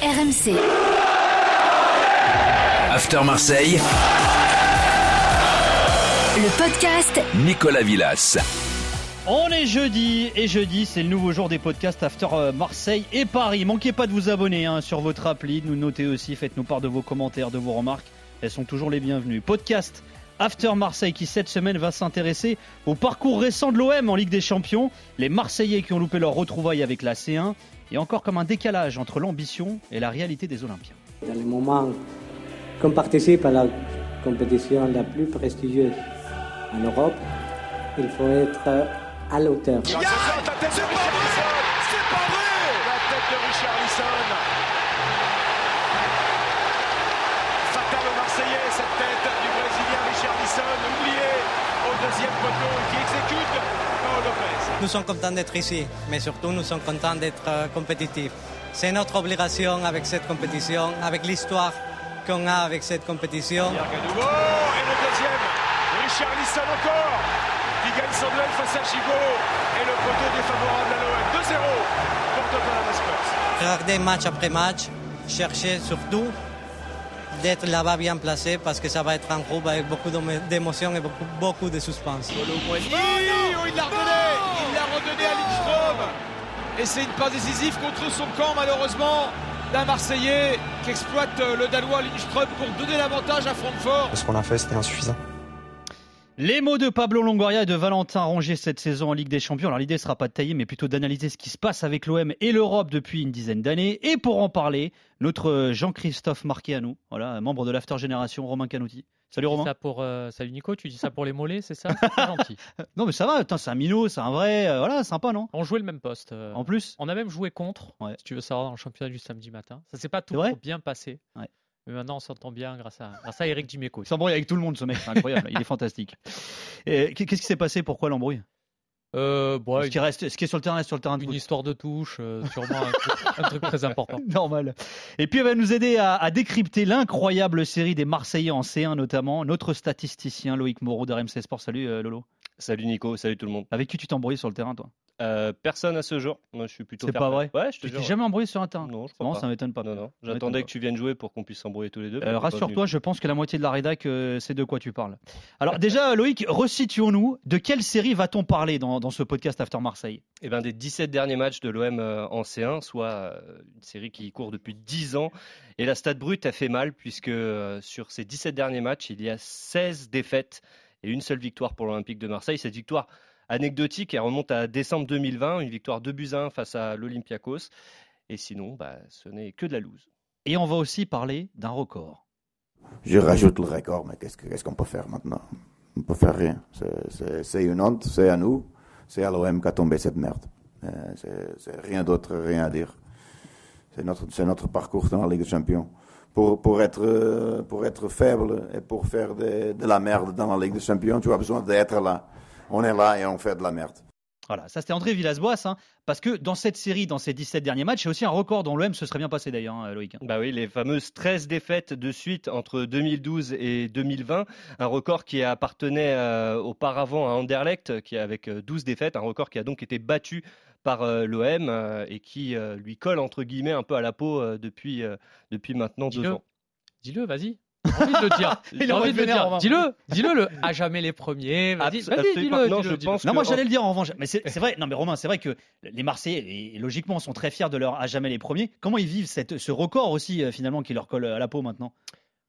RMC. After Marseille. Le podcast Nicolas Villas. On est jeudi et jeudi c'est le nouveau jour des podcasts After euh, Marseille et Paris. Manquez pas de vous abonner hein, sur votre appli, de nous noter aussi, faites-nous part de vos commentaires, de vos remarques. Elles sont toujours les bienvenues. Podcast After Marseille qui cette semaine va s'intéresser au parcours récent de l'OM en Ligue des Champions, les Marseillais qui ont loupé leur retrouvaille avec la C1 et encore comme un décalage entre l'ambition et la réalité des Olympiens. Dans le moment qu'on participe à la compétition la plus prestigieuse en Europe, il faut être à la hauteur. C'est pas vrai C'est pas vrai La tête de Richarlison Fatal au Marseillais, cette tête du Brésilien Richarlison, oublié au deuxième poteau qui exécute. Nous sommes contents d'être ici, mais surtout nous sommes contents d'être euh, compétitifs. C'est notre obligation avec cette compétition, avec l'histoire qu'on a avec cette compétition. Pierre Gadoubo, et le deuxième, Richarlison encore, qui gagne son duel face à Chigo, et le poteau défavorable à l'OM. 2-0 pour Tottenham Spurs. Regarder match après match, chercher surtout d'être là-bas bien placé parce que ça va être un groupe avec beaucoup d'émo- d'émotions et beaucoup, beaucoup de suspense. Oh non, il l'a redonné Il l'a redonné à Lindström Et c'est une passe décisive contre son camp malheureusement d'un Marseillais qui exploite euh, le Danois Lindström pour donner l'avantage à Francfort. Ce qu'on a fait, c'était insuffisant. Les mots de Pablo Longoria et de Valentin Rongier cette saison en Ligue des Champions. Alors l'idée sera pas de tailler, mais plutôt d'analyser ce qui se passe avec l'OM et l'Europe depuis une dizaine d'années. Et pour en parler, notre Jean-Christophe Marquet à nous, voilà, membre de l'After Génération, Romain Canouti. Salut Tu dis Romain. ça pour, euh, salut Nico, tu dis ça pour les mollets, c'est ça? C'est gentil. Non mais ça va, c'est un minot, c'est un vrai, euh, voilà, sympa non? On jouait le même poste. euh, En plus on a même joué contre, Ouais. si tu veux savoir, dans le championnat du samedi matin. Ça s'est pas toujours bien passé. Ouais. Mais maintenant, on s'entend bien grâce à, grâce à Eric Dimeco. Il s'embrouille avec tout le monde ce mec, c'est incroyable, il est fantastique. Qu'est-ce qui s'est passé? Pourquoi l'embrouille? Euh, bon, Ce qui reste, ce qui est sur le terrain reste sur le terrain une histoire de touche, euh, sûrement un truc, un truc très important. Normal. Et puis elle va nous aider à, à décrypter l'incroyable série des Marseillais en C1 notamment, notre statisticien Loïc Moreau de RMC Sport. Salut euh, Lolo. Salut Nico, salut tout le monde. Avec qui tu t'es embrouillé sur le terrain toi? Euh, personne à ce jour. Moi, je suis plutôt. C'est pas vrai? Ouais, je te Tu t'es jamais embrouillé sur un terrain? Non, je crois Non, pas. ça m'étonne pas. Non, non. J'attendais que tu viennes jouer pour qu'on puisse s'embrouiller tous les deux. Euh, Rassure-toi, je pense que la moitié de la rédac euh, sait de quoi tu parles. Alors déjà, Loïc, resituons-nous. De quelle série va-t-on parler dans, dans ce podcast After Marseille? Eh ben, des 17 derniers matchs de l'OM en C1, soit une série qui court depuis 10 ans. Et la stat brute a fait mal, puisque sur ces 17 derniers matchs, il y a 16 défaites et une seule victoire pour l'Olympique de Marseille. Cette victoire anecdotique, elle remonte à décembre 2020, une victoire 2 buts à 1 face à l'Olympiakos. Et sinon, bah, ce n'est que de la loose. Et on va aussi parler d'un record. Je rajoute le record, mais qu'est-ce que- qu'est-ce qu'on peut faire maintenant? On peut faire rien. C'est- une honte, c'est à nous, c'est à l'OM qu'a tombé cette merde. Euh, C'est rien d'autre, rien à dire. C'est notre, c'est notre parcours dans la Ligue des Champions. Pour, pour, être, euh, pour être faible et pour faire de, de la merde dans la Ligue des Champions, tu as besoin d'être là. On est là et on fait de la merde. Voilà, ça c'était André Villas-Boas, hein, parce que dans cette série, dans ces 17 derniers matchs, c'est aussi un record dont l'OM se serait bien passé d'ailleurs, hein, Loïc. Bah oui, les fameuses 13 défaites de suite entre 2012 et 2020, un record qui appartenait euh, auparavant à Anderlecht, qui avec euh, 12 défaites, un record qui a donc été battu par euh, l'OM euh, et qui euh, lui colle entre guillemets un peu à la peau euh, depuis, euh, depuis maintenant deux Dis-le. ans. Dis-le, vas-y. J'ai envie de le dire. Il envie de le dire. Dis-le, dis-le, le à jamais les premiers. Vas-y, dis-le. Non, pense Non, moi j'allais le dire en revanche. Mais c'est vrai, non mais Romain, c'est vrai que les Marseillais, et logiquement, sont très fiers de leur à jamais les premiers. Comment ils vivent cette, ce record aussi, euh, finalement, qui leur colle à la peau maintenant?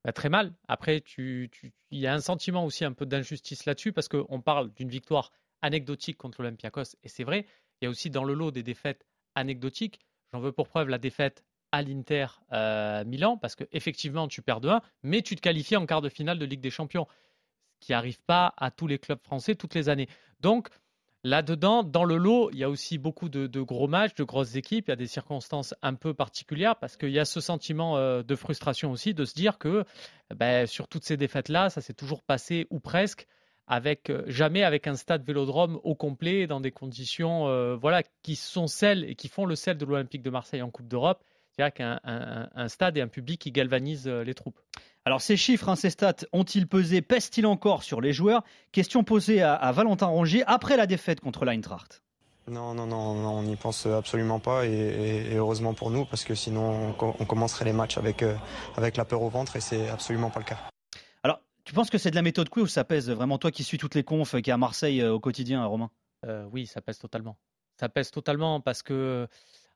Bah, très mal. Après, tu, tu- il y a un sentiment aussi un peu d'injustice là-dessus parce qu'on parle d'une victoire anecdotique contre l'Olympiakos et c'est vrai. Il y a aussi dans le lot des défaites anecdotiques. J'en veux pour preuve la défaite à l'Inter euh, Milan parce que effectivement tu perds de 1, mais tu te qualifies en quart de finale de Ligue des Champions, ce qui n'arrive pas à tous les clubs français toutes les années. Donc là-dedans, dans le lot, il y a aussi beaucoup de, gros matchs, de grosses équipes. Il y a des circonstances un peu particulières parce qu'il y a ce sentiment euh, de frustration aussi de se dire que ben, sur toutes ces défaites-là, ça s'est toujours passé ou presque avec euh, jamais avec un stade Vélodrome au complet dans des conditions euh, voilà qui sont celles et qui font le sel de l'Olympique de Marseille en Coupe d'Europe, c'est-à-dire qu'un un- un stade et un public qui galvanise euh, les troupes. Alors ces chiffres, hein, ces stats, ont-ils pesé, pèsent-ils encore sur les joueurs? Question posée à, à Valentin Rongier après la défaite contre l'Eintracht. Non, non, non, non, on n'y pense absolument pas et, et- et heureusement pour nous parce que sinon on, co- on commencerait les matchs avec, euh, avec la peur au ventre et c'est absolument pas le cas. Tu penses que c'est de la méthode Coué ou ça pèse vraiment toi qui suis toutes les confs, qui est à Marseille euh, au quotidien, Romain? Euh, oui, ça pèse totalement. Ça pèse totalement parce que.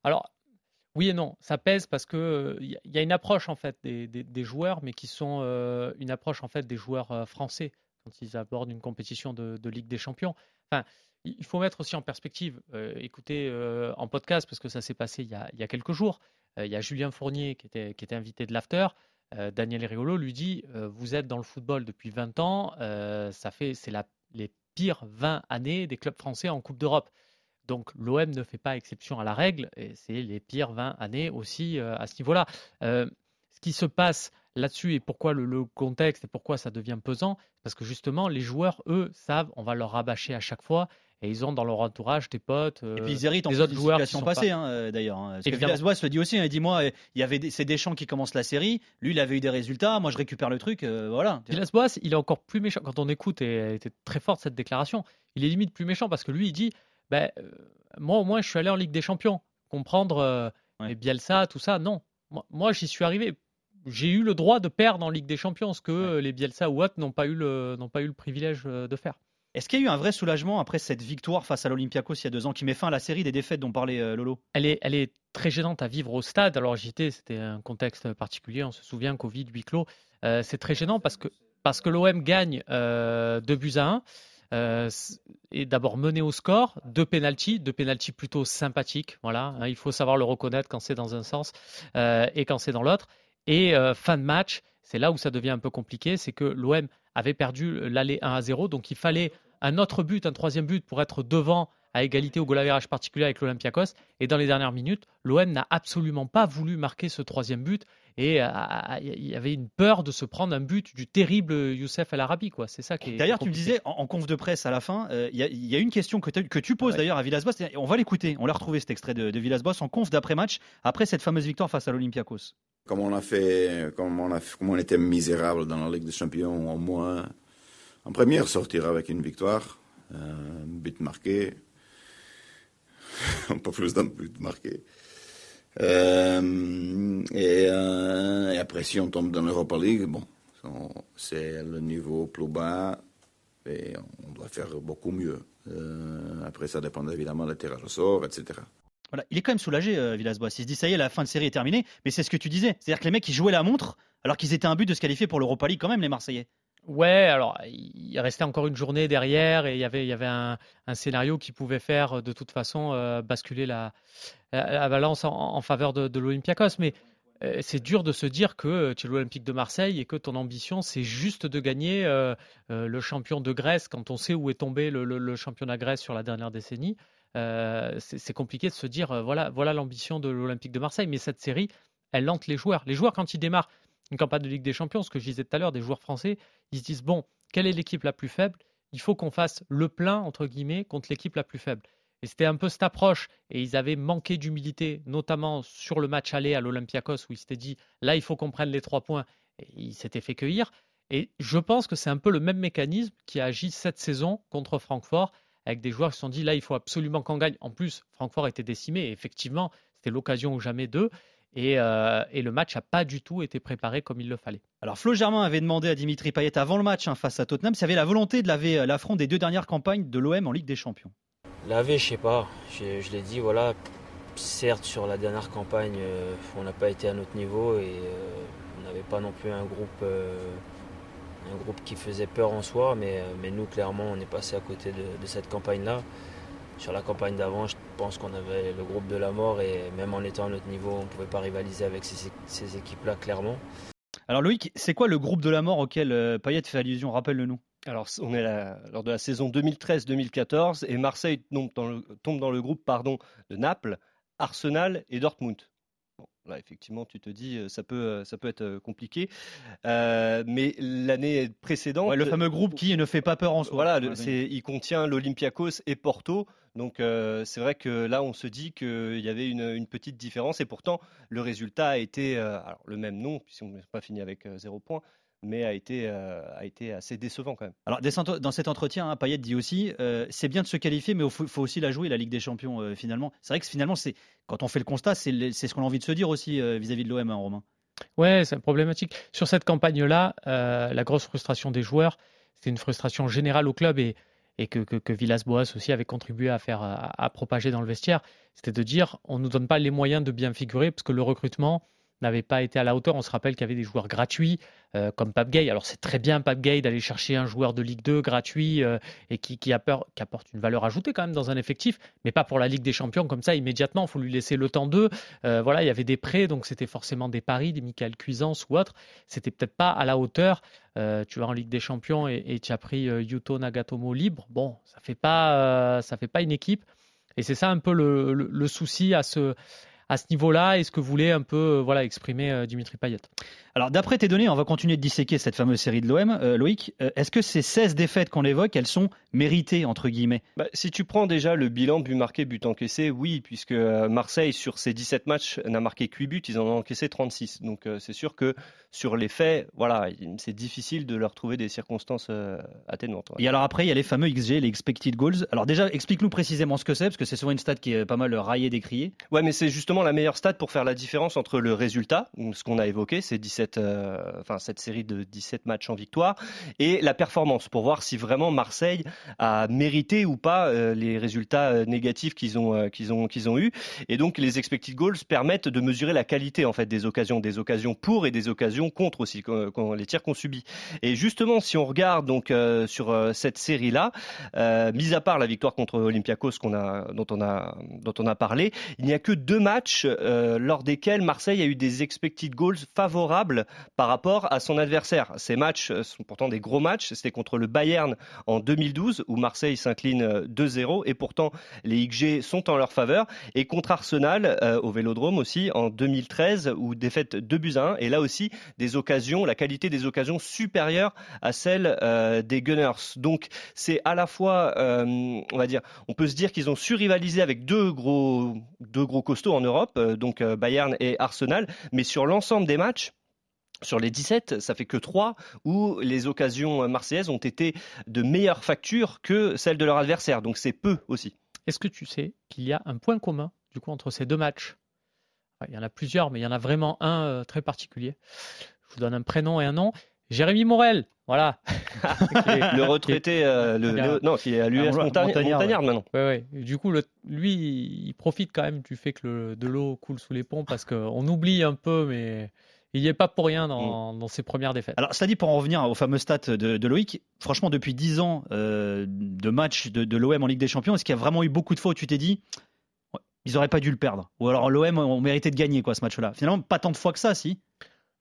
Alors, oui et non. Ça pèse parce que il y, a- une approche en fait des, joueurs, mais qui sont euh, une approche en fait des joueurs euh, français quand ils abordent une compétition de, Ligue des Champions. Enfin, il faut mettre aussi en perspective. euh, écoutez euh, en podcast parce que ça s'est passé il y a, quelques jours. Euh, Il y a Julien Fournier qui était invité de l'after. Euh, Daniel Riolo lui dit euh, Vous êtes dans le football depuis 20 ans, euh, ça fait c'est les pires 20 années des clubs français en Coupe d'Europe. Donc l'OM ne fait pas exception à la règle, et c'est les pires 20 années aussi à ce niveau-là. Ce qui se passe là-dessus et pourquoi le, le contexte et pourquoi ça devient pesant, parce que justement les joueurs, eux, savent, on va leur rabâcher à chaque fois, et ils ont dans leur entourage des potes, Et euh, puis ils héritent en des autres joueurs qui sont passées, pas- hein, euh, d'ailleurs. hein. Parce que Évidemment. Villas-Boas le dit aussi, hein, il dit moi, euh, il y avait des- c'est Deschamps qui commence la série, lui il avait eu des résultats, moi je récupère le truc, euh, voilà. Villas-Boas, il est encore plus méchant. Quand on écoute, et elle était très forte cette déclaration, il est limite plus méchant parce que lui, il dit ben, euh, Moi, au moins, je suis allé en Ligue des Champions. Comprendre euh, les Bielsa, tout ça, non. Moi, moi, j'y suis arrivé. J'ai eu le droit de perdre en Ligue des Champions, ce que euh, les Bielsa ou autres n'ont pas, eu le- n'ont pas eu le privilège euh, de faire. Est-ce qu'il y a eu un vrai soulagement après cette victoire face à l'Olympiakos il y a deux ans qui met fin à la série des défaites dont parlait euh, Lolo? Elle est, elle est très gênante à vivre au stade. Alors j'y étais, c'était un contexte particulier, on se souvient, Covid, huis clos. Euh, c'est très gênant parce que, parce que l'OM gagne euh, 2 buts à 1. euh, et d'abord mené au score, deux pénalties, deux pénalties plutôt sympathiques, voilà, hein, il faut savoir le reconnaître quand c'est dans un sens et quand c'est dans l'autre. Et fin de match, c'est là où ça devient un peu compliqué, c'est que l'OM avait perdu l'aller 1 à 0, donc il fallait un autre but, un troisième but pour être devant à égalité au goal average particulier avec l'Olympiakos. Et dans les dernières minutes, l'OM n'a absolument pas voulu marquer ce troisième but. Et euh, il y avait une peur de se prendre un but du terrible Youssef El Arabi. quoi. C'est ça qui est. D'ailleurs, tu me disais en, en conf de presse à la fin, euh, il y, a- il y a une question que, tu poses d'ailleurs à Villas-Boas. On va l'écouter. On l'a retrouvé cet extrait de, de Villas-Boas en conf d'après-match après cette fameuse victoire face à l'Olympiakos. Comme on a fait, comme on, a, comme on était misérable dans la Ligue des Champions, au moins en première sortir avec une victoire, un but marqué, peu plus d'un but marqué. Euh, et, euh, et après, si on tombe dans l'Europa League, bon, on- c'est le niveau plus bas et on doit faire beaucoup mieux. Euh, après, ça dépend évidemment du tirage au sort, etc. Voilà, il est quand même soulagé, Villas-Boas. Il se dit ça y est, la fin de série est terminée. Mais c'est ce que tu disais. C'est-à-dire que les mecs, ils jouaient la montre alors qu'ils étaient un but de se qualifier pour l'Europa League quand même, les Marseillais. Ouais, alors il restait encore une journée derrière et il y avait, un, scénario qui pouvait faire de toute façon euh, basculer la, la, la balance en, faveur de, de l'Olympiakos. Mais euh, c'est dur de se dire que tu es l'Olympique de Marseille et que ton ambition c'est juste de gagner euh, euh, le champion de Grèce quand on sait où est tombé le, le- le championnat Grèce sur la dernière décennie. Euh, c'est compliqué de se dire euh, voilà, voilà l'ambition de l'Olympique de Marseille. Mais cette série, elle lente les joueurs. Les joueurs quand ils démarrent une campagne de Ligue des Champions, ce que je disais tout à l'heure, des joueurs français, ils se disent bon, quelle est l'équipe la plus faible? Il faut qu'on fasse le plein entre guillemets contre l'équipe la plus faible. Et c'était un peu cette approche. Et ils avaient manqué d'humilité, notamment sur le match aller à l'Olympiakos, où ils s'étaient dit là, il faut qu'on prenne les trois points. Et ils s'étaient fait cueillir. Et je pense que c'est un peu le même mécanisme qui a agi cette saison contre Francfort, avec des joueurs qui se sont dit là, il faut absolument qu'on gagne. En plus, Francfort était décimé. Et effectivement, c'était l'occasion ou jamais d'eux. Et, euh, et le match n'a pas du tout été préparé comme il le fallait. Alors Flo Germain avait demandé à Dimitri Payet avant le match hein, face à Tottenham s'il avait la volonté de laver euh, l'affront des deux dernières campagnes de l'OM en Ligue des Champions. Laver, je sais pas. Je, je l'ai dit, voilà. Certes, sur la dernière campagne, euh, on n'a pas été à notre niveau et euh, on n'avait pas non plus un groupe, euh, un groupe qui faisait peur en soi. Mais, euh, mais nous, clairement, on est passé à côté de, de cette campagne-là. Sur la campagne d'avant, je pense qu'on avait le groupe de la mort et même en étant à notre niveau, on ne pouvait pas rivaliser avec ces, ces équipes-là, clairement. Alors Loïc, c'est quoi le groupe de la mort auquel euh, Payet fait allusion? Rappelle-le-nous. Alors, on est là, lors de la saison 2013-2014 et Marseille tombe dans le, tombe dans le groupe pardon, de Naples, Arsenal et Dortmund. Là, effectivement, tu te dis, ça peut, ça peut être compliqué. Euh, mais l'année précédente. Ouais, le fameux groupe qui ne fait pas peur en soi. Voilà, Ouais, le- c'est, il contient l'Olympiakos et Porto. Donc, euh, c'est vrai que là, on se dit qu'il y avait une, une petite différence. Et pourtant, le résultat a été euh, alors, le même nom, puisqu'on n'a pas fini avec zéro point. Mais a été, euh, a été assez décevant quand même. Alors, dans cet entretien, hein, Payet dit aussi euh, c'est bien de se qualifier, mais il faut, aussi la jouer, la Ligue des Champions, euh, finalement. C'est vrai que finalement, c'est quand on fait le constat, c'est ce qu'on a envie de se dire aussi vis-à-vis de l'OM, hein, Romain. Ouais, c'est problématique. Sur cette campagne-là, la grosse frustration des joueurs, c'est une frustration générale au club et, et que, que, que Villas-Boas aussi avait contribué à faire à, propager dans le vestiaire. C'était de dire on ne nous donne pas les moyens de bien figurer parce que le recrutement n'avait pas été à la hauteur. On se rappelle qu'il y avait des joueurs gratuits euh, comme Pape Gay. Alors c'est très bien Pape Gay d'aller chercher un joueur de Ligue 2 gratuit euh, et qui, apporte, une valeur ajoutée quand même dans un effectif, mais pas pour la Ligue des Champions comme ça immédiatement. Il faut lui laisser le temps d'eux. Euh, voilà, il y avait des prêts, donc c'était forcément des paris, des Michael Cuisance ou autres. C'était peut-être pas à la hauteur. tu vas en Ligue des Champions et, tu as pris Yuto Nagatomo libre. Bon, ça fait pas, ça fait pas une équipe. Et c'est ça un peu le souci à ce à ce niveau-là et ce que voulait un peu euh, voilà, exprimer euh, Dimitri Payet. Alors, d'après tes données, on va continuer de disséquer cette fameuse série de l'OM. Euh, Loïc, est-ce que ces 16 défaites qu'on évoque, elles sont méritées, entre guillemets? Bah, Si tu prends déjà le bilan but marqué, but encaissé, oui, puisque Marseille, sur ses 17 matchs, n'a marqué que 8 buts, ils en ont encaissé 36. Donc, c'est sûr que sur les faits, voilà, c'est difficile de leur trouver des circonstances atténuantes. Et alors après, il y a les fameux XG, les expected goals. Alors déjà, explique-nous précisément ce que c'est, parce que c'est souvent une stat qui est pas mal raillée, décriée. Ouais, mais c'est justement la meilleure stat pour faire la différence entre le résultat, ce qu'on a évoqué, c'est 17, euh, enfin cette série de 17 matchs en victoire, et la performance pour voir si vraiment Marseille a mérité ou pas euh, les résultats euh, négatifs qu'ils ont qu'ils ont qu'ils ont eu. Et donc les expected goals permettent de mesurer la qualité en fait des occasions, des occasions pour et des occasions contre aussi, quand, les tirs qu'on subit. Et justement, si on regarde donc sur cette série là, mis à part la victoire contre Olympiakos dont on a dont on a parlé, il n'y a que deux matchs lors desquels Marseille a eu des expected goals favorables par rapport à son adversaire. Ces matchs sont pourtant des gros matchs. C'était contre le Bayern en 2012 où Marseille s'incline 2-0 et pourtant les XG sont en leur faveur. Et contre Arsenal euh, au Vélodrome aussi en 2013 où défaite 2 buts à 1 et là aussi des occasions, la qualité des occasions supérieure à celle euh, des Gunners. Donc c'est à la fois, on va dire, on peut se dire qu'ils ont surrivalisé avec deux gros, deux gros costauds en Europe, donc euh, Bayern et Arsenal. Mais sur l'ensemble des matchs, sur les 17, ça fait que 3 où les occasions marseillaises ont été de meilleure facture que celles de leur adversaire. Donc c'est peu aussi. Est-ce que tu sais qu'il y a un point commun du coup entre ces deux matchs? Il y en a plusieurs, mais il y en a vraiment un euh, très particulier. Je vous donne un prénom et un nom. Jérémy Morel, voilà. le retraité, euh, le, non, qui est à l'US Montagnard, maintenant. Ouais, ouais. Du coup, lui, il profite quand même du fait que de l'eau coule sous les ponts parce qu'on oublie un peu, mais il n'y est pas pour rien dans, mm. ses premières défaites. Alors, cela dit, pour en revenir aux fameux stats de, Loïc, franchement, depuis 10 ans euh, de matchs de, de l'OM en Ligue des Champions, est-ce qu'il y a vraiment eu beaucoup de fautes Tu t'es dit, ils n'auraient pas dû le perdre? Ou alors l'OM on méritait de gagner quoi ce match-là? Finalement, pas tant de fois que ça, si.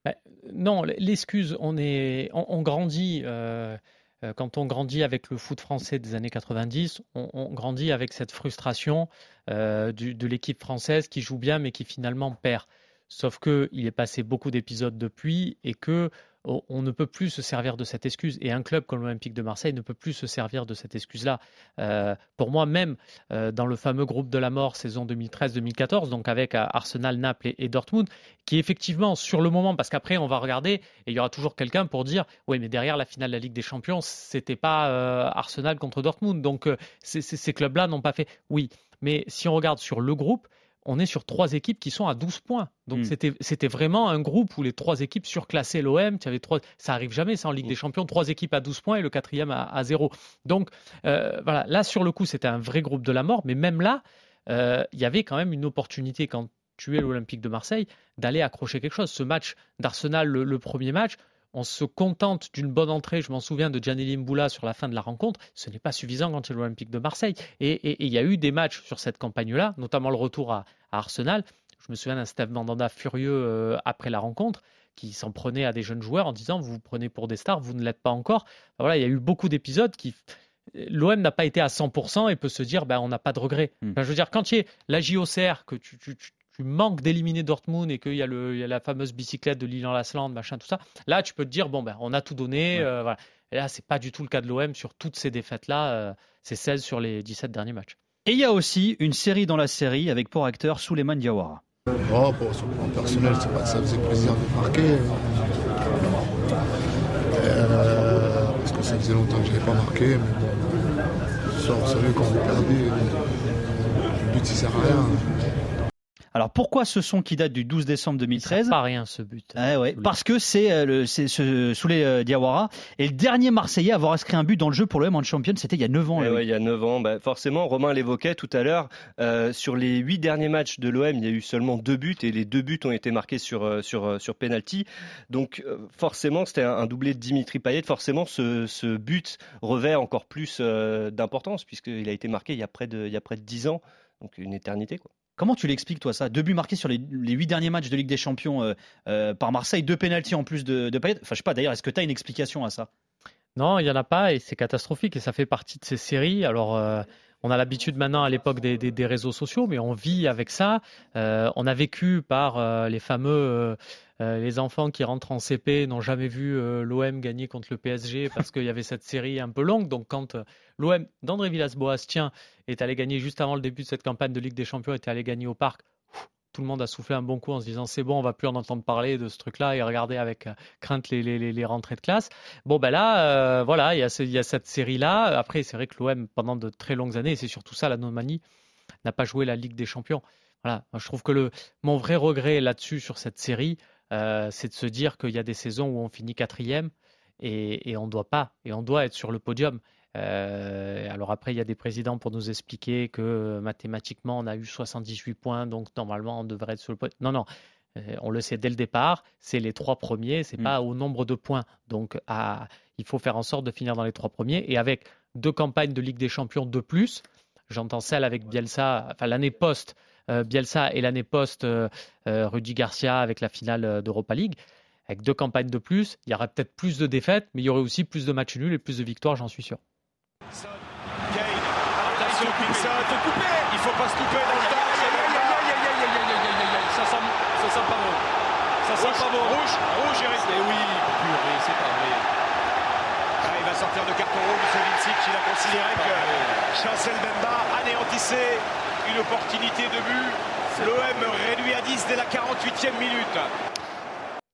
Bah, non, l'excuse, on, est, on, grandit. Euh, euh, quand on grandit avec le foot français des années 90, on, grandit avec cette frustration euh, de l'équipe française qui joue bien mais qui finalement perd. Sauf qu'il est passé beaucoup d'épisodes depuis et que on ne peut plus se servir de cette excuse. Et un club comme l'Olympique de Marseille ne peut plus se servir de cette excuse-là. Euh, pour moi, même euh, dans le fameux groupe de la mort saison 2013-2014, donc avec euh, Arsenal, Naples et, Dortmund, qui effectivement, sur le moment, parce qu'après, on va regarder, et il y aura toujours quelqu'un pour dire oui, mais derrière la finale de la Ligue des Champions, c'était pas Arsenal contre Dortmund. Donc, ces clubs-là n'ont pas fait. Oui. Mais si on regarde sur le groupe, on est sur trois équipes qui sont à 12 points. Donc hmm. c'était vraiment un groupe où les trois équipes surclassaient l'OM. trois, ça arrive jamais, ça en Ligue des hmm. Champions, trois équipes à 12 points et le quatrième à, à 0. Donc euh, voilà, là sur le coup c'était un vrai groupe de la mort, mais même là, euh, il y avait quand même une opportunité quand tu es l'Olympique de Marseille d'aller accrocher quelque chose. Ce match d'Arsenal, le, premier match, on se contente d'une bonne entrée, je m'en souviens de Gianni Mboula sur la fin de la rencontre, ce n'est pas suffisant quand c'est l'Olympique de Marseille. Et il y a eu des matchs sur cette campagne-là, notamment le retour à, Arsenal. Je me souviens d'un Steve Mandanda furieux euh, après la rencontre qui s'en prenait à des jeunes joueurs en disant vous vous prenez pour des stars, vous ne l'êtes pas encore. voilà, il y a eu beaucoup d'épisodes qui l'OM n'a pas été à 100% et peut se dire ben, on n'a pas de regret. Hmm. je veux dire, quand il y a la JOCR, que tu, tu manques d'éliminer Dortmund et qu'il y, a la fameuse bicyclette de Lilian Lasland, machin, tout ça, là, tu peux te dire, bon, ben, on a tout donné. Euh, voilà. Et là, c'est pas du tout le cas de l'OM sur toutes ces défaites-là. Euh, c'est 16 sur les 17 derniers matchs. Et il y a aussi une série dans la série avec pour acteur Souleymane Diawara. Oh, pour sur le plan personnel, c'est pas ça faisait plaisir de marquer. Euh, parce que ça faisait longtemps que je n'avais pas marqué. Mais bon, soir, vous savez, quand on perd, le but, il sert à rien. Alors pourquoi ce son qui date du 12 décembre 2013 Pas rien ce but. Ah ouais, parce que c'est euh, le c'est ce Souley euh, Diawara et le dernier Marseillais à avoir inscrit un but dans le jeu pour le M en champion, c'était il y a 9 ans. Eh ouais, oui. il y a 9 ans, bah, forcément, Romain l'évoquait tout à l'heure. euh, sur les 8 derniers matchs de l'OM, il y a eu seulement deux buts et les deux buts ont été marqués sur sur sur penalty. Donc euh, forcément, c'était un, un doublé de Dimitri Payet. Forcément, ce, ce but revêt encore plus euh, d'importance puisqu'il a été marqué il y a près de il y a près de 10 ans, donc une éternité quoi. Comment tu l'expliques toi ça? Deux buts marqués sur les, 8 derniers matchs de Ligue des Champions euh, euh, par Marseille, deux pénalties en plus de, de Payet. Enfin je sais pas d'ailleurs, est-ce que tu as une explication à ça? Non, il n'y en a pas et c'est catastrophique et ça fait partie de ces séries. Alors, euh, on a l'habitude maintenant à l'époque des, des- des réseaux sociaux, mais on vit avec ça. Euh, on a vécu par euh, les fameux euh, les enfants qui rentrent en CP n'ont jamais vu l'OM gagner contre le PSG parce qu'il y avait cette série un peu longue. Donc, quand l'OM d'André Villas-Boas tient est allé gagner juste avant le début de cette campagne de Ligue des Champions, était allé gagner au Parc. Tout le monde a soufflé un bon coup en se disant c'est bon, on va plus en entendre parler de ce truc-là et regarder avec euh, crainte les, les- les- les rentrées de classe. Bon, ben là, euh, voilà, il y, a cette série-là. Après, c'est vrai que l'OM, pendant de très longues années, et c'est surtout ça l'anomanie, n'a pas joué la Ligue des Champions. Voilà, je trouve que le, mon vrai regret là-dessus, sur cette série, euh, c'est de se dire qu'il y a des saisons où on finit quatrième et, et on doit pas, et on doit être sur le podium. Euh, alors après, il y a des présidents pour nous expliquer que euh, mathématiquement, on a eu 78 points, donc normalement, on devrait être sur le podium. Non, non, euh, on le sait dès le départ, c'est les trois premiers, c'est Mm. pas au nombre de points. Donc à- il faut faire en sorte de finir dans les trois premiers. Et avec deux campagnes de Ligue des Champions de plus, j'entends celle avec Bielsa, enfin l'année post euh, Bielsa et l'année post euh, euh, Rudy Garcia avec la finale d'Europa League. Avec deux campagnes de plus, il y aura peut-être plus de défaites, mais il y aurait aussi plus de matchs nuls et plus de victoires, j'en suis sûr. Attention, Pinson, faut couper Il faut pas se couper dans le temps. Ça sent, ça sent pas bon. Ça sent pas bon. Rouge, rouge, Eric. Mais oui, purée, c'est pas vrai. Ah, il va sortir de carton rouge, ce Vincic. Il a considéré que Chancel Bemba anéantissait une opportunité de but. L'OM réduit à 10 dès la 48e minute.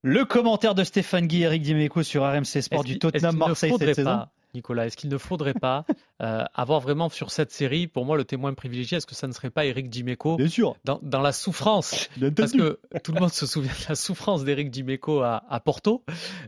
Le commentaire de Stéphane Guy, Eric Dimeco sur RMC Sport du Tottenham Marseille cette saison. Nicolas, est-ce qu'il ne faudrait pas euh, avoir vraiment sur cette série, pour moi, le témoin privilégié, est-ce que ça ne serait pas Eric Dimeco Bien sûr. dans, dans la souffrance? Bien Parce que tout le monde se souvient de la souffrance d'Eric Dimeco à, à Porto,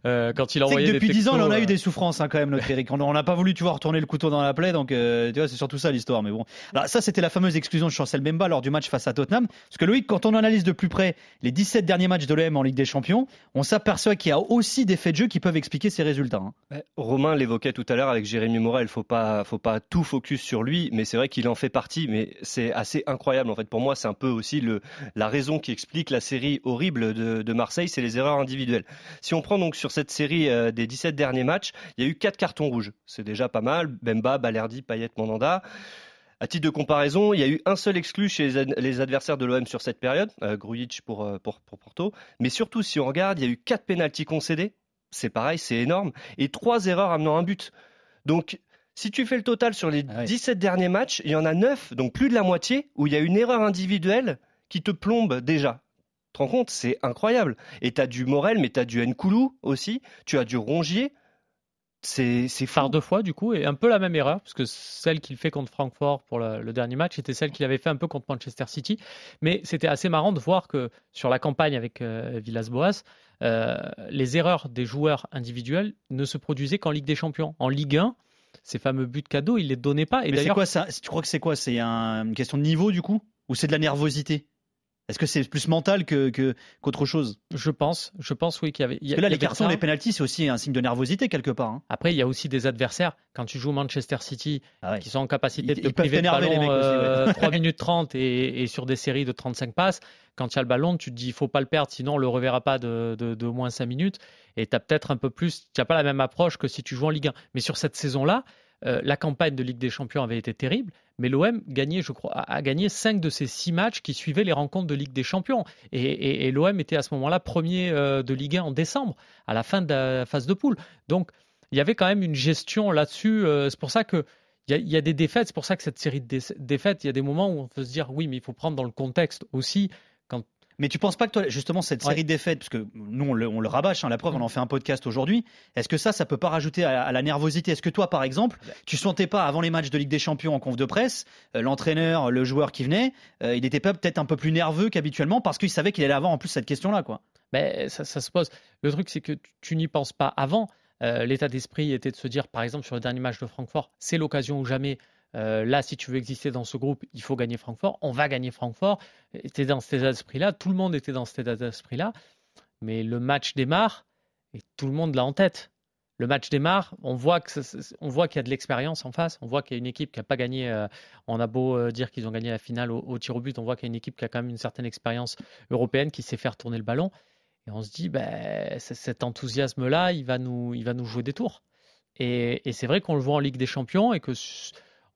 euh, quand il sais envoyait que des depuis 10 ans, en a textos, eu euh, des souffrances hein, quand même, notre Eric. On on n'a pas voulu, tu vois, retourner le couteau dans la plaie, donc euh, tu vois, c'est surtout ça l'histoire. Mais bon, alors ça, c'était la fameuse exclusion de Chancel Bemba lors du match face à Tottenham. Parce que Loïc, quand on analyse de plus près les 17 derniers matchs de l'OM en Ligue des Champions, on s'aperçoit qu'il y a aussi des faits de jeu qui peuvent expliquer ces résultats. hein. Ouais, Romain l'évoquait tout à l'heure avec Jérémy Morel, faut pas, faut pas tout focus sur lui, mais c'est vrai qu'il en fait partie, mais c'est assez incroyable en fait. Pour moi, c'est un peu aussi le, la raison qui explique la série horrible de, Marseille, c'est les erreurs individuelles. Si on prend donc sur cette série euh, des 17 derniers matchs, il y a eu quatre cartons rouges, c'est déjà pas mal. Bemba, Balerdi, Payet, Mandanda. À titre de comparaison, il y a eu un seul exclu chez les, ad- les adversaires de l'OM sur cette période, euh, Grujic pour, euh, pour, Porto. Mais surtout, si on regarde, il y a eu quatre pénaltys concédés. C'est pareil, c'est énorme. Et trois erreurs amenant un but. Donc, si tu fais le total sur les Ah ouais. 17 derniers matchs, il y en a 9, donc plus de la moitié, où il y a une erreur individuelle qui te plombe déjà. Tu te rends compte C'est incroyable. Et tu as du Morel, mais tu as du Nkoulou aussi, tu as du Rongier. C'est par deux fois du coup et un peu la même erreur parce que celle qu'il fait contre Francfort pour le, le dernier match était celle qu'il avait fait un peu contre Manchester City. Mais c'était assez marrant de voir que sur la campagne avec euh, Villas-Boas euh, les erreurs des joueurs individuels ne se produisaient qu'en Ligue des Champions. En Ligue 1 ces fameux buts cadeaux il les donnait pas. Et d'ailleurs quoi ça? Tu crois que c'est quoi? C'est un- une question de niveau du coup? Ou c'est de la nervosité? Est-ce que c'est plus mental que que- qu'autre chose? Je pense je pense oui qu'il y avait il y a- Parce que là, les cartons, les pénalties, c'est aussi un signe de nervosité quelque part. hein. Après, il y a aussi des adversaires. Quand tu joues Manchester City, Ah ouais. qui sont en capacité Ils- de te priver de ballon mecs aussi, ouais. euh, 3 minutes 30 et, et sur des séries de 35 passes, quand il y a le ballon, tu te dis il faut pas le perdre, sinon on le reverra pas de, de, de moins 5 minutes. Et tu as peut-être un peu plus, tu n'as pas la même approche que si tu joues en Ligue 1. Mais sur cette saison-là, euh, la campagne de Ligue des Champions avait été terrible, mais l'OM a gagné 5 de ces 6 matchs qui suivaient les rencontres de Ligue des Champions. Et, l'OM était à ce moment-là premier euh, de Ligue 1 en décembre, à la fin de la phase de poule. Donc, il y avait quand même une gestion là-dessus. euh, c'est pour ça que il y, y a des défaites. C'est pour ça que cette série de dé- défaites, il y a des moments où on peut se dire oui, mais il faut prendre dans le contexte aussi. Mais tu penses pas que toi, justement, cette série de défaites, parce que nous, on le, on le rabâche, hein, la preuve, on en fait un podcast aujourd'hui, est-ce que ça, ça peut pas rajouter à, à la nervosité? Est-ce que toi, par exemple, tu sentais pas avant les matchs de Ligue des Champions en conf de presse, euh, l'entraîneur, le joueur qui venait, euh, il était pas peut-être un peu plus nerveux qu'habituellement parce qu'il savait qu'il allait avoir en plus cette question-là, quoi? Mais ça, ça se pose. Le truc, c'est que tu, tu n'y penses pas avant. Euh, L'état d'esprit était de se dire, par exemple, sur le dernier match de Francfort, c'est l'occasion ou jamais. Euh, là, si tu veux exister dans ce groupe, il faut gagner Francfort. On va gagner Francfort. Tu dans cet état d'esprit-là. Tout le monde était dans cet état d'esprit-là. Mais le match démarre et tout le monde l'a en tête. Le match démarre, on voit voit qu'il y a de l'expérience en face. On voit qu'il y a une équipe qui n'a pas gagné. euh, on a beau euh, dire qu'ils ont gagné la finale au, au tir au but, on voit qu'il y a une équipe qui a quand même une certaine expérience européenne qui sait faire tourner le ballon. Et on se dit, ben, cet enthousiasme-là, il va nous, il va nous jouer des tours. Et, et c'est vrai qu'on le voit en Ligue des Champions et que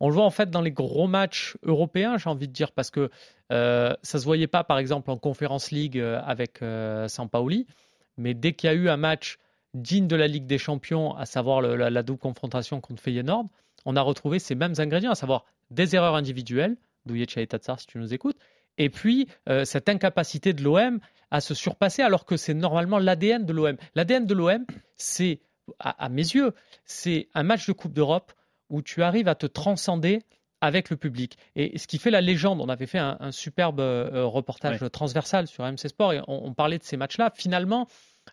on le voit en fait dans les gros matchs européens, j'ai envie de dire, parce que euh, ça se voyait pas, par exemple, en Conference League euh, avec euh, Sampaoli, mais dès qu'il y a eu un match digne de la Ligue des Champions, à savoir la, double confrontation contre Feyenoord, on a retrouvé ces mêmes ingrédients, à savoir des erreurs individuelles, Douye et Tatsar si tu nous écoutes, et puis euh, cette incapacité de l'OM à se surpasser alors que c'est normalement l'ADN de l'OM. L'ADN de l'OM, c'est, à, à mes yeux, c'est un match de Coupe d'Europe où tu arrives à te transcender avec le public. Et ce qui fait la légende, on avait fait un, un superbe euh, reportage transversal sur MC Sport et on, on parlait de ces matchs-là. Finalement,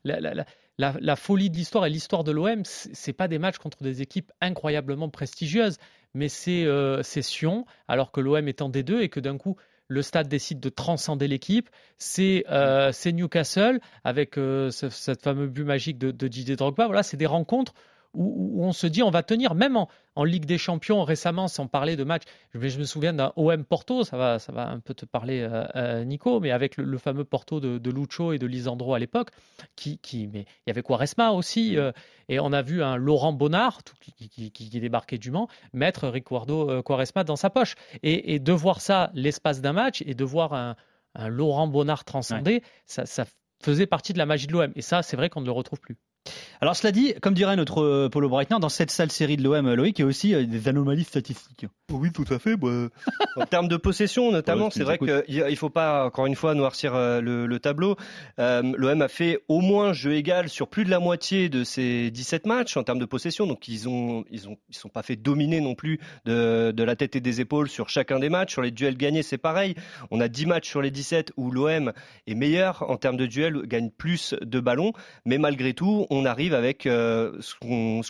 la, la- la- la- la folie de l'histoire et l'histoire de l'OM, c'est pas des matchs contre des équipes incroyablement prestigieuses, mais c'est euh, Sion, alors que l'OM est en D2 et que d'un coup le stade décide de transcender l'équipe. C'est euh, Newcastle avec euh, ce, cette fameux but magique de, de Didier Drogba. Voilà, c'est des rencontres où, où on se dit on va tenir, même en, en Ligue des Champions récemment, sans parler de match. Je, me- je me souviens d'un OM Porto, ça va, ça va un peu te parler, euh, euh, Nico, mais avec le, le fameux Porto de, de Lucho et de Lisandro à l'époque, qui, qui, mais il y avait Quaresma aussi, euh, et on a vu un Laurent Bonnard tout- qui, qui, qui, débarquait du Mans mettre Ricardo Quaresma dans sa poche, et, et de voir ça l'espace d'un match et de voir un, un Laurent Bonnard transcender, ça, ça faisait partie de la magie de l'OM, et ça, c'est vrai qu'on ne le retrouve plus. Alors cela dit, comme dirait notre euh, Paulo Breitner, dans cette sale série de l'OM, Loïc, il y a aussi euh, des anomalies statistiques. Oui, tout à fait. en termes de possession, notamment, Ouais, c'est vrai qu'il ne faut pas, encore une fois, noircir euh, le, le tableau. Euh, L'OM a fait au moins jeu égal sur plus de la moitié de ses 17 matchs en termes de possession. Donc, ils ont, ils ont, ils sont pas fait dominer non plus de, de la tête et des épaules sur chacun des matchs. Sur les duels gagnés, c'est pareil. On a 10 matchs sur les 17 où l'OM est meilleur en termes de duels, gagne plus de ballons. Mais malgré tout, on arrive avec euh, ce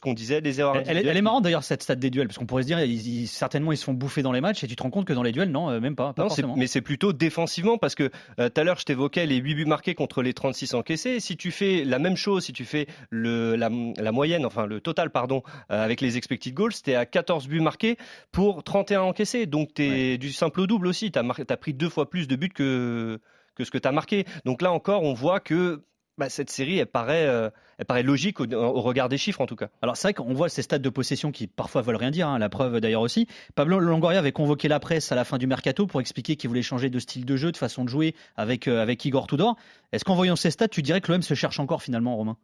qu'on disait, des erreurs Elle, elle est- marrante d'ailleurs cette stat des duels, parce qu'on pourrait se dire, ils, ils- certainement ils se font bouffer dans les matchs, et tu te rends compte que dans les duels, non, euh, même pas. pas Non, mais c'est plutôt défensivement parce que euh, tout à l'heure je t'évoquais les 8 buts marqués contre les 36 encaissés. Si tu fais la même chose, si tu fais le, la, la moyenne, enfin le total, pardon, euh, avec les expected goals, c'était à 14 buts marqués pour 31 encaissés. Donc tu es du simple au double aussi. Tu as, pris deux fois plus de buts que, que ce que tu as marqué. Donc là encore, on voit que bah, cette série, elle paraît, euh, elle paraît logique au, au regard des chiffres en tout cas. Alors c'est vrai qu'on voit ces stats de possession qui parfois veulent rien dire, hein, la preuve d'ailleurs aussi. Pablo Longoria avait convoqué la presse à la fin du mercato pour expliquer qu'il voulait changer de style de jeu, de façon de jouer avec, euh, avec Igor Tudor. Est-ce qu'en voyant ces stats, tu dirais que l'OM se cherche encore finalement, Romain?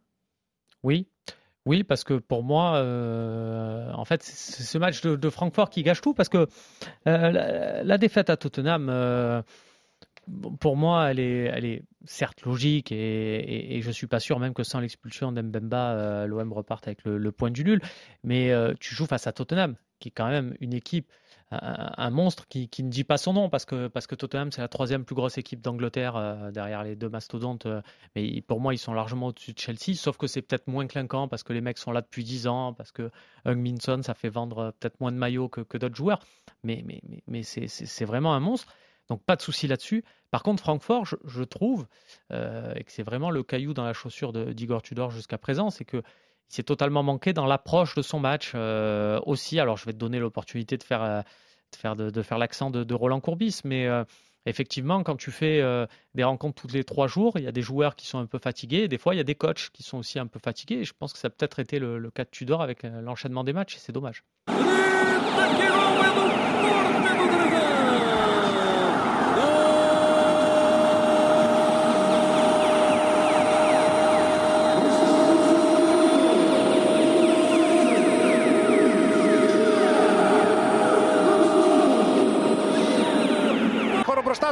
Oui, oui, parce que pour moi, euh, en fait, c'est ce match de, de Francfort qui gâche tout, parce que euh, la, la défaite à Tottenham, euh, pour moi, elle est, certes logique, et, je suis pas sûr même que sans l'expulsion d'Mbemba, euh, l'OM reparte avec le, point du nul. Mais euh, tu joues face à Tottenham, qui est quand même une équipe un, monstre qui, ne dit pas son nom parce que, Tottenham c'est la troisième plus grosse équipe d'Angleterre euh, derrière les deux mastodontes mais pour moi ils sont largement au-dessus de Chelsea sauf que c'est peut-être moins clinquant parce que les mecs sont là depuis 10 ans parce que Hung ça fait vendre peut-être moins de maillots que, d'autres joueurs mais c'est vraiment un monstre donc pas de souci là-dessus. Par contre, Francfort, je, trouve, euh, et que c'est vraiment le caillou dans la chaussure d'Igor Tudor jusqu'à présent, c'est que il s'est totalement manqué dans l'approche de son match euh, aussi. Alors, je vais te donner l'opportunité de faire, euh, de faire, l'accent de, Roland Courbis, mais effectivement, quand tu fais des rencontres tous les trois jours, il y a des joueurs qui sont un peu fatigués, et des fois, il y a des coachs qui sont aussi un peu fatigués. Et je pense que ça a peut-être été le, le, cas de Tudor avec l'enchaînement des matchs, et c'est dommage.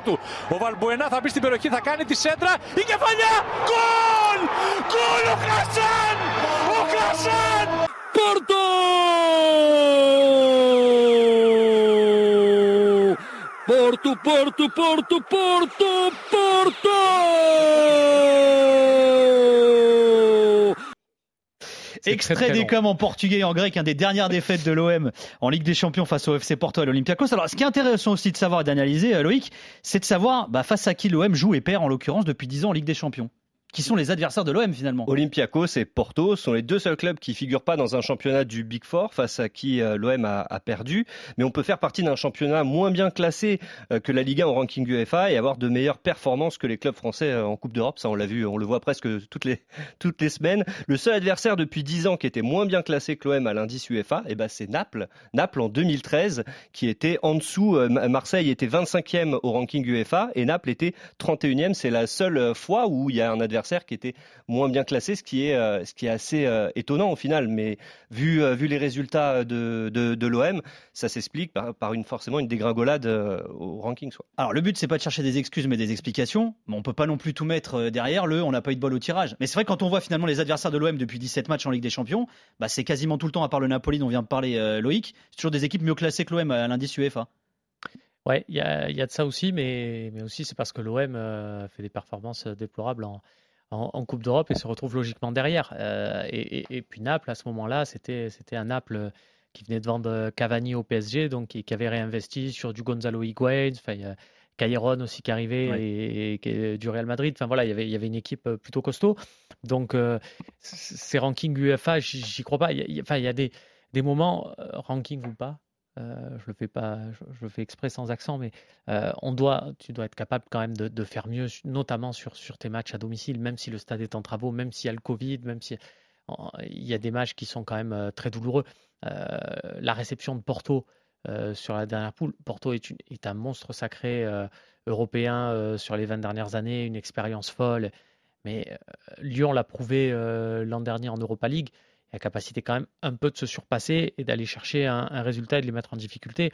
Του. Ο Βαλμπουενά θα μπει στην περιοχή, θα κάνει τη σέντρα. Η κεφαλιά! Γκολ! Γκολ ο Χασάν! Ο Χασάν! Πόρτο! Πόρτο, Πόρτο, Πόρτο, Πόρτο, Πόρtο Extrait des coms en portugais et en grec, un des dernières défaites de l'OM en Ligue des Champions face au FC Porto et l'Olympiakos. Alors, ce qui est intéressant aussi de savoir et d'analyser, euh, Loïc, c'est de savoir bah, face à qui l'OM joue et perd en l'occurrence depuis 10 ans en Ligue des Champions qui sont les adversaires de l'OM finalement. Olympiakos et Porto sont les deux seuls clubs qui figurent pas dans un championnat du Big Four face à qui euh, l'OM a, perdu. Mais on peut faire partie d'un championnat moins bien classé euh, que la Ligue 1 au ranking UEFA et avoir de meilleures performances que les clubs français euh, en Coupe d'Europe. Ça, on l'a vu, on le voit presque toutes les, toutes les semaines. Le seul adversaire depuis 10 ans qui était moins bien classé que l'OM à l'indice UEFA, eh ben, c'est Naples. Naples en 2013 qui était en dessous. Marseille était 25e au ranking UEFA et Naples était 31e. C'est la seule fois où il y a un adversaire qui était moins bien classé, ce qui est, euh, ce qui est assez euh, étonnant au final. Mais vu, euh, vu les résultats de, de, de l'OM, ça s'explique par, par, une, forcément une dégringolade au ranking. Soit. Alors le but, c'est pas de chercher des excuses, mais des explications. Mais on peut pas non plus tout mettre derrière le on n'a pas eu de bol au tirage. Mais c'est vrai, quand on voit finalement les adversaires de l'OM depuis 17 matchs en Ligue des Champions, bah, c'est quasiment tout le temps, à part le Napoli dont vient de parler Loïc, c'est toujours des équipes mieux classées que l'OM à l'indice UEFA. Ouais, il y a, y a, de ça aussi, mais, mais aussi c'est parce que l'OM fait des performances déplorables en, en, Coupe d'Europe et se retrouve logiquement derrière. Euh, et, puis Naples, à ce moment-là, c'était un Naples qui venait de vendre Cavani au PSG, donc qui, avait réinvesti sur du Gonzalo Higuain, a aussi qui arrivait et, du Real Madrid. Enfin voilà, il y avait, il y avait une équipe euh, plutôt costaud. Donc euh, ces rankings UEFA, j'y crois pas. Il y a, enfin, il y a des, des moments, ranking ou pas, euh, je le fais pas, je, le fais exprès sans accent, mais euh, on doit, tu dois être capable quand même de, faire mieux, notamment sur, sur tes matchs à domicile, même si le stade est en travaux, même s'il y a le Covid, même si il y a des matchs qui sont quand même euh, très douloureux. la réception de Porto sur la dernière poule, Porto est un monstre sacré européen sur les 20 dernières années, une expérience folle. Mais Lyon l'a prouvé l'an dernier en Europa League la capacité quand même un peu de se surpasser et d'aller chercher un, résultat et de les mettre en difficulté.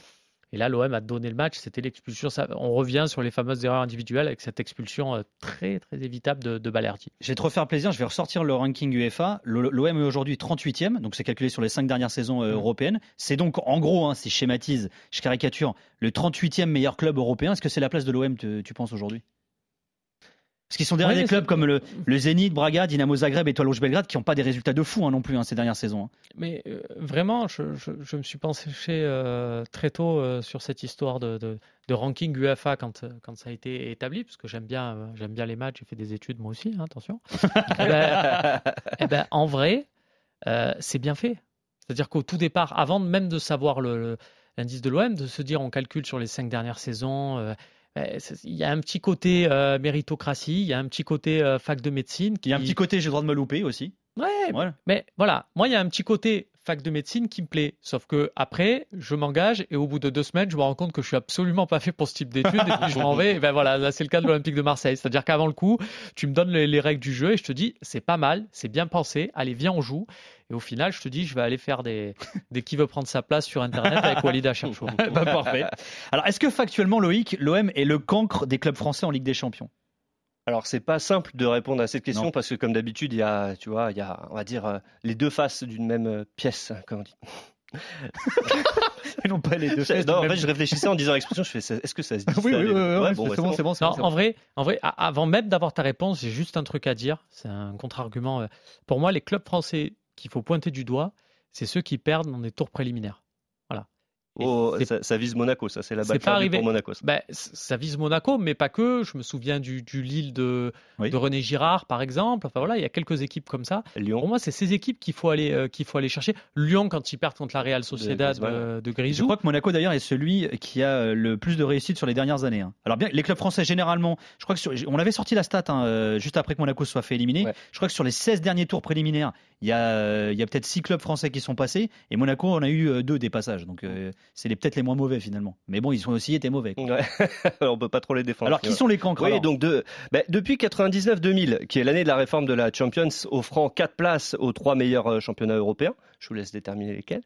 Et là, l'OM a donné le match, c'était l'expulsion. On revient sur les fameuses erreurs individuelles avec cette expulsion euh, très très évitable de, de Balerdi. Je vais te refaire plaisir, je vais ressortir le ranking UEFA. L'OM est aujourd'hui 38e, donc c'est calculé sur les cinq dernières saisons euh, mmh. européennes. C'est donc en gros, hein, si je schématise, je caricature, le 38e meilleur club européen. Est-ce que c'est la place de l'OM, tu penses aujourd'hui? Parce qu'ils sont derrière des clubs comme le, le, Zénith, Braga, Dynamo Zagreb, Étoile Rouge Belgrade qui n'ont pas des résultats de fou hein, non plus hein, ces dernières saisons. Hein. Mais euh, vraiment, je, je, je, me suis pensé euh, très tôt euh, sur cette histoire de, de, de, ranking UEFA quand, quand ça a été établi, parce que j'aime bien, j'aime bien les matchs, j'ai fait des études moi aussi, attention. et, eh ben, eh ben, en vrai, c'est bien fait. C'est-à-dire qu'au tout départ, avant même de savoir l'indice de l'OM, de se dire on calcule sur les cinq dernières saisons il y a un petit côté euh, méritocratie, il y a un petit côté euh, fac de médecine. Il y a un petit côté j'ai le droit de me louper aussi. Ouais, mais voilà, moi il y a un petit côté fac de médecine qui me plaît. Sauf que après, je m'engage et au bout de deux semaines, je me rends compte que je suis absolument pas fait pour ce type d'études et puis je m'en vais. Et ben voilà, là c'est le cas de l'Olympique de Marseille. C'est-à-dire qu'avant le coup, tu me donnes les, règles du jeu et je te dis c'est pas mal, c'est bien pensé. Allez, viens on joue. Et au final, je te dis, je vais aller faire des, qui veut prendre sa place sur Internet avec Walid Cherchou. bah, parfait. Alors, est-ce que factuellement, Loïc, l'OM est le cancre des clubs français en Ligue des Champions? Alors c'est pas simple de répondre à cette question parce que comme d'habitude il y a tu vois il y a on va dire euh, les deux faces d'une même euh, pièce comme on dit. non pas les deux faces. Non, en fait je réfléchissais en disant l'expression je fais est-ce que ça se dit Oui oui oui, c'est bon c'est bon. en vrai en vrai avant même d'avoir ta réponse j'ai juste un truc à dire c'est un contre-argument euh, pour moi les clubs français qu'il faut pointer du doigt c'est ceux qui perdent dans des tours préliminaires. Oh, ça, vise Monaco, ça c'est la balle pour Monaco. Ben, ça vise Monaco, mais pas que. Je me souviens du, du Lille de, de, René Girard, par exemple. Enfin voilà, il y a quelques équipes comme ça. Lyon. Pour moi, c'est ces équipes qu'il faut aller euh, qu'il faut aller chercher. Lyon quand ils perdent contre la Real Sociedad de, de, Grisou. Je crois que Monaco d'ailleurs est celui qui a euh, le plus de réussite sur les dernières années. Hein. Alors bien, les clubs français généralement, je crois que on avait sorti la stat hein, euh, juste après que Monaco soit fait éliminer. Je crois que sur les 16 derniers tours préliminaires, il y a, il y a peut-être 6 clubs français qui sont passés et Monaco en a eu deux des passages. Donc c'est les- peut-être les moins mauvais finalement. Mais bon, ils ont aussi été mauvais. quoi. Ouais. on peut pas trop les défendre. Alors, qui sont les cancres Oui, donc de, ben, depuis 99-2000, qui est l'année de la réforme de la Champions, offrant 4 places aux trois meilleurs euh, championnats européens. Je vous laisse déterminer lesquels.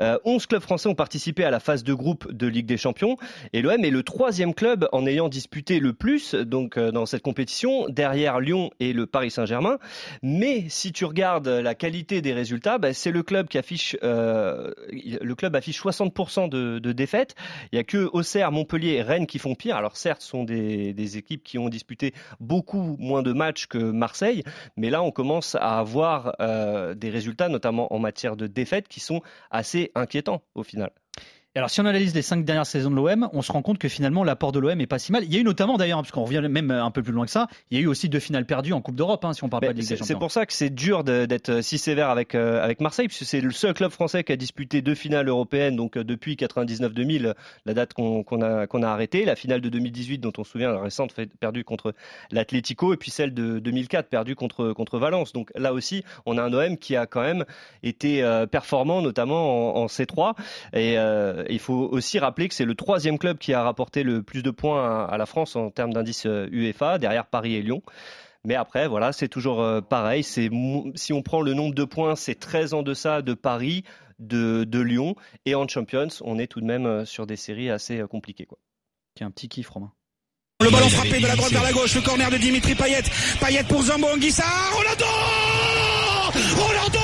Euh, 11 clubs français ont participé à la phase de groupe de Ligue des Champions. Et l'OM est le troisième club en ayant disputé le plus donc euh, dans cette compétition, derrière Lyon et le Paris Saint-Germain. Mais si tu regardes la qualité des résultats, ben, c'est le club qui affiche, euh, le club affiche 60% de, de défaites. Il y a que Auxerre, Montpellier et Rennes qui font pire. Alors certes, ce sont des, des équipes qui ont disputé beaucoup moins de matchs que Marseille, mais là on commence à avoir euh, des résultats, notamment en matière de défaites, qui sont assez inquiétants au final. Alors, si on analyse les cinq dernières saisons de l'OM, on se rend compte que finalement l'apport de l'OM est pas si mal. Il y a eu notamment d'ailleurs, parce qu'on revient même un peu plus loin que ça, il y a eu aussi deux finales perdues en Coupe d'Europe, hein, si on parle Mais pas de Ligue des C'est c'est Champions. pour ça que c'est dur d'être si sévère avec, euh, avec Marseille, puisque c'est le seul club français qui a disputé deux finales européennes, donc euh, depuis 99-2000, la date qu'on a, qu'on a arrêtée, la finale de 2018 dont on se souvient, la récente, perdue contre l'Atlético, et puis celle de 2004, perdue contre, contre Valence. Donc là aussi, on a un OM qui a quand même été euh, performant, notamment en, en C3. Et euh, il faut aussi rappeler que c'est le troisième club qui a rapporté le plus de points à, à la France en termes d'indice euh, UEFA, derrière Paris et Lyon. Mais après, voilà, c'est toujours euh, pareil. Si on prend le nombre de points, c'est très en deçà de Paris, de, de Lyon, et en Champions, on est tout de même euh, sur des séries assez compliquées. Quoi. Qui a un petit kiff, Romain. Le ballon frappé de la droite vers la gauche, le corner de Dimitri Payet. Payet pour Zambo Anguissa. Rolando Rolando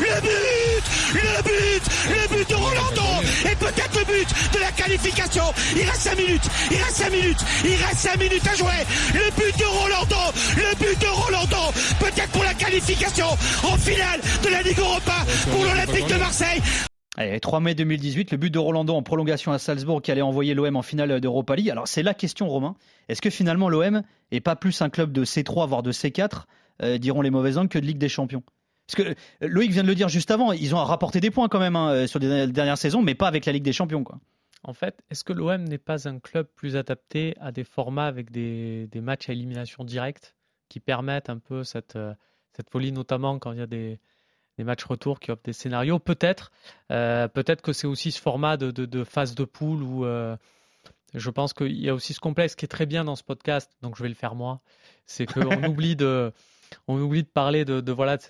Le but Le but Le but de Rolando Et peut-être le but de la qualification. Il reste 5 minutes. Il reste 5 minutes. Il reste 5 minutes à jouer. Le but de Rolando Le but de Rolando Peut-être pour la qualification en finale de la Ligue Europa pour l'Olympique de Marseille. Allez, 3 mai 2018, le but de Rolando en prolongation à Salzbourg qui allait envoyer l'OM en finale d'Europa League. Alors c'est la question, Romain. Est-ce que finalement l'OM est pas plus un club de C3 voire de C4, euh, diront les mauvaises langues, que de Ligue des Champions? Parce que euh, Loïc vient de le dire juste avant, ils ont rapporté des points quand même hein, euh, sur les dernières saisons, mais pas avec la Ligue des Champions. Quoi. En fait, est-ce que l'OM n'est pas un club plus adapté à des formats avec des, des matchs à élimination directe qui permettent un peu cette, euh, cette folie, notamment quand il y a des, des matchs retour qui offrent des scénarios? Peut-être. Euh, Peut-être que c'est aussi ce format de, de, de phase de poule où euh, je pense qu'il y a aussi ce complexe qui est très bien dans ce podcast, donc je vais le faire moi. C'est qu'on oublie de. On oublie de parler de, de voilà de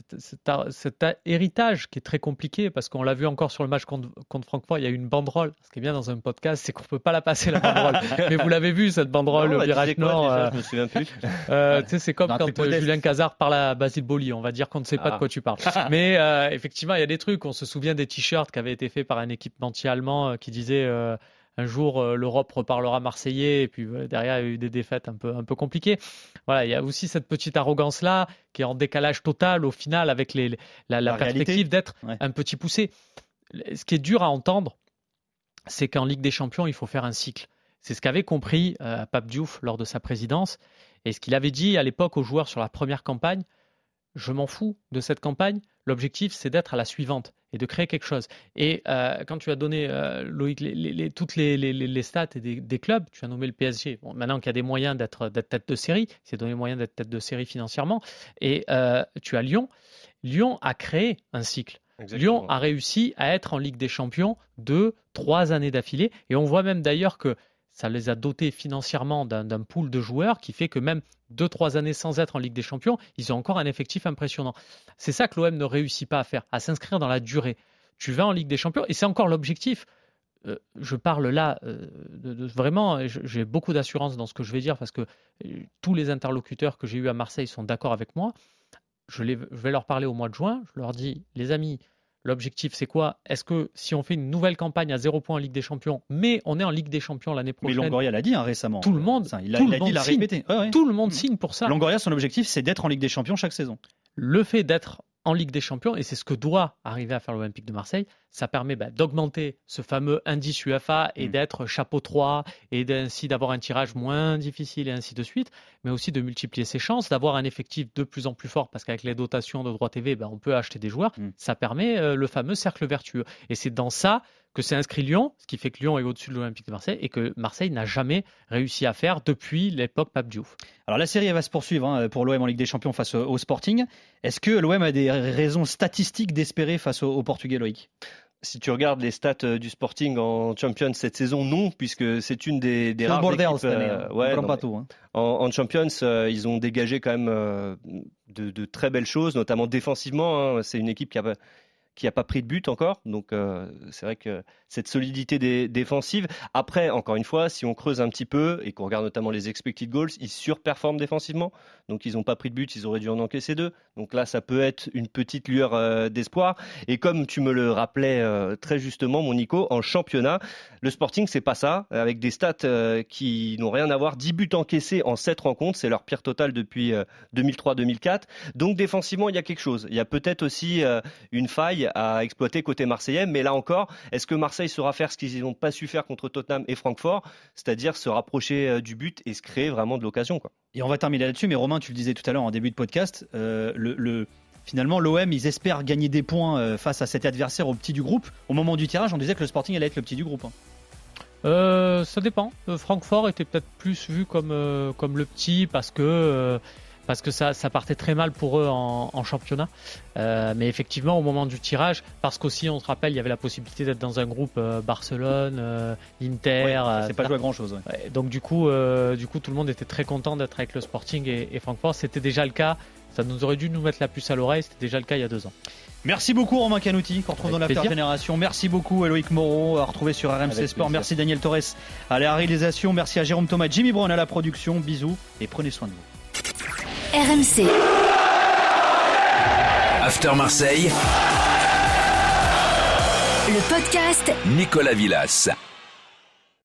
cet, héritage qui est très compliqué parce qu'on l'a vu encore sur le match contre, contre Francfort, il y a eu une banderole. Ce qui est bien dans un podcast, c'est qu'on peut pas la passer la banderole. Mais vous l'avez vu cette banderole, Non, le virage nord. euh, Je me souviens plus. euh, tu sais, c'est comme quand euh. Julien Cazard parle à Basile Boli. On va dire qu'on ne sait pas Ah. de quoi tu parles. Mais euh, effectivement, il y a des trucs. On se souvient des t-shirts qui avaient été faits par un équipementier allemand euh, qui disait euh, un jour euh, l'Europe reparlera marseillais. Et puis derrière, il y a eu des défaites un peu, un peu compliquées. Voilà, il y a aussi cette petite arrogance-là qui est en décalage total au final avec les, la, la La réalité. perspective d'être Ouais. un petit poussé. Ce qui est dur à entendre, c'est qu'en Ligue des Champions, il faut faire un cycle. C'est ce qu'avait compris euh, Pape Diouf lors de sa présidence et ce qu'il avait dit à l'époque aux joueurs sur la première campagne. Je m'en fous de cette campagne. L'objectif, c'est d'être à la suivante et de créer quelque chose. Et euh, quand tu as donné, euh, Loïc, les, les- les- toutes les, stats et des, des clubs, tu as nommé le PSG. Bon, maintenant qu'il y a des moyens d'être tête de série, c'est donné moyen d'être tête de série financièrement. Et euh, tu as Lyon. Lyon a créé un cycle. Exactement. Lyon a réussi à être en Ligue des Champions deux, trois années d'affilée. Et on voit même d'ailleurs que ça les a dotés financièrement d'un pool de joueurs qui fait que même deux, trois années sans être en Ligue des Champions, ils ont encore un effectif impressionnant. C'est ça que l'OM ne réussit pas à faire, à s'inscrire dans la durée. Tu vas en Ligue des Champions et c'est encore l'objectif. Euh, je parle là euh, de, vraiment, j'ai beaucoup d'assurance dans ce que je vais dire parce que euh, tous les interlocuteurs que j'ai eus à Marseille sont d'accord avec moi. Je vais leur parler au mois de juin. Je leur dis, les amis, l'objectif c'est quoi? Est-ce que si on fait une nouvelle campagne à zéro point en Ligue des Champions, mais on est en Ligue des Champions l'année Mais prochaine, Longoria l'a dit hein, récemment. tout le monde, Ça, il a, tout il le dit, monde il a signe. répété. Ouais. Tout le monde signe pour ça. Longoria, son objectif, c'est d'être en Ligue des Champions chaque saison. le fait d'être en Ligue des Champions, et c'est ce que doit arriver à faire l'Olympique de Marseille, ça permet bah, d'augmenter ce fameux indice UEFA et Mm. d'être chapeau 3 et ainsi d'avoir un tirage moins difficile et ainsi de suite, mais aussi de multiplier ses chances, d'avoir un effectif de plus en plus fort parce qu'avec les dotations de droit TV, bah, on peut acheter des joueurs. Mm. Ça permet euh, le fameux cercle vertueux. Et c'est dans ça que s'est inscrit Lyon, ce qui fait que Lyon est au-dessus de l'Olympique de Marseille et que Marseille n'a jamais réussi à faire depuis l'époque Pape Diouf. Alors la série elle va se poursuivre hein, pour l'OM en Ligue des Champions face au, au Sporting. Est-ce que l'OM a des raisons statistiques d'espérer face au, au Portugais Loïc? Si tu regardes les stats euh, du Sporting en Champions cette saison, non, puisque c'est une des, des rares bordel équipes. cette année, euh, hein. ouais, On prend non, pas tout, hein. En, en Champions, euh, ils ont dégagé quand même euh, de, de très belles choses, notamment défensivement. hein. C'est une équipe qui a qui n'a pas pris de but encore. Donc euh, c'est vrai que cette solidité défensive. Après, encore une fois, si on creuse un petit peu et qu'on regarde notamment les expected goals, ils surperforment défensivement. Donc ils n'ont pas pris de but, ils auraient dû en encaisser deux. Donc là, ça peut être une petite lueur euh, d'espoir. Et comme tu me le rappelais euh, très justement, mon Nico, en championnat, le Sporting, c'est pas ça. Avec des stats qui n'ont rien à voir. 10 buts encaissés en 7 rencontres, c'est leur pire total depuis euh, 2003-2004. Donc défensivement, il y a quelque chose. Il y a peut-être aussi une faille à exploiter côté marseillais. Mais là encore, est-ce que Marseille saura faire ce qu'ils n'ont pas su faire contre Tottenham et Francfort, c'est-à-dire se rapprocher euh, du but et se créer vraiment de l'occasion quoi? Et on va terminer là-dessus, mais Romain, tu le disais tout à l'heure en début de podcast, euh, le, le- finalement l'OM, ils espèrent gagner des points euh, face à cet adversaire au petit du groupe. Au moment du tirage, on disait que le Sporting allait être le petit du groupe. hein. Euh, ça dépend. Euh, Francfort était peut-être plus vu comme, euh, comme le petit parce que, euh, parce que ça, ça partait très mal pour eux en, en championnat. Euh, mais effectivement, au moment du tirage, parce qu'aussi, on se rappelle, il y avait la possibilité d'être dans un groupe euh, Barcelone, euh, Inter. Ouais, euh, c'est pas joué à grand chose. Ouais, donc du coup, du coup, tout le monde était très content d'être avec le Sporting et, et Francfort. C'était déjà le cas. Ça nous aurait dû nous mettre la puce à l'oreille. C'était déjà le cas il y a deux ans. Merci beaucoup Romain Canouti, qu'on retrouve dans Avec l'After. Génération. Merci beaucoup Loïc Moreau, à retrouver sur RMC Avec Sport. plaisir. Merci Daniel Torres à la réalisation. Merci à Jérôme Thomas, Jimmy Brown à la production. Bisous et prenez soin de vous. RMC. After Marseille, Le podcast Nicolas Villas.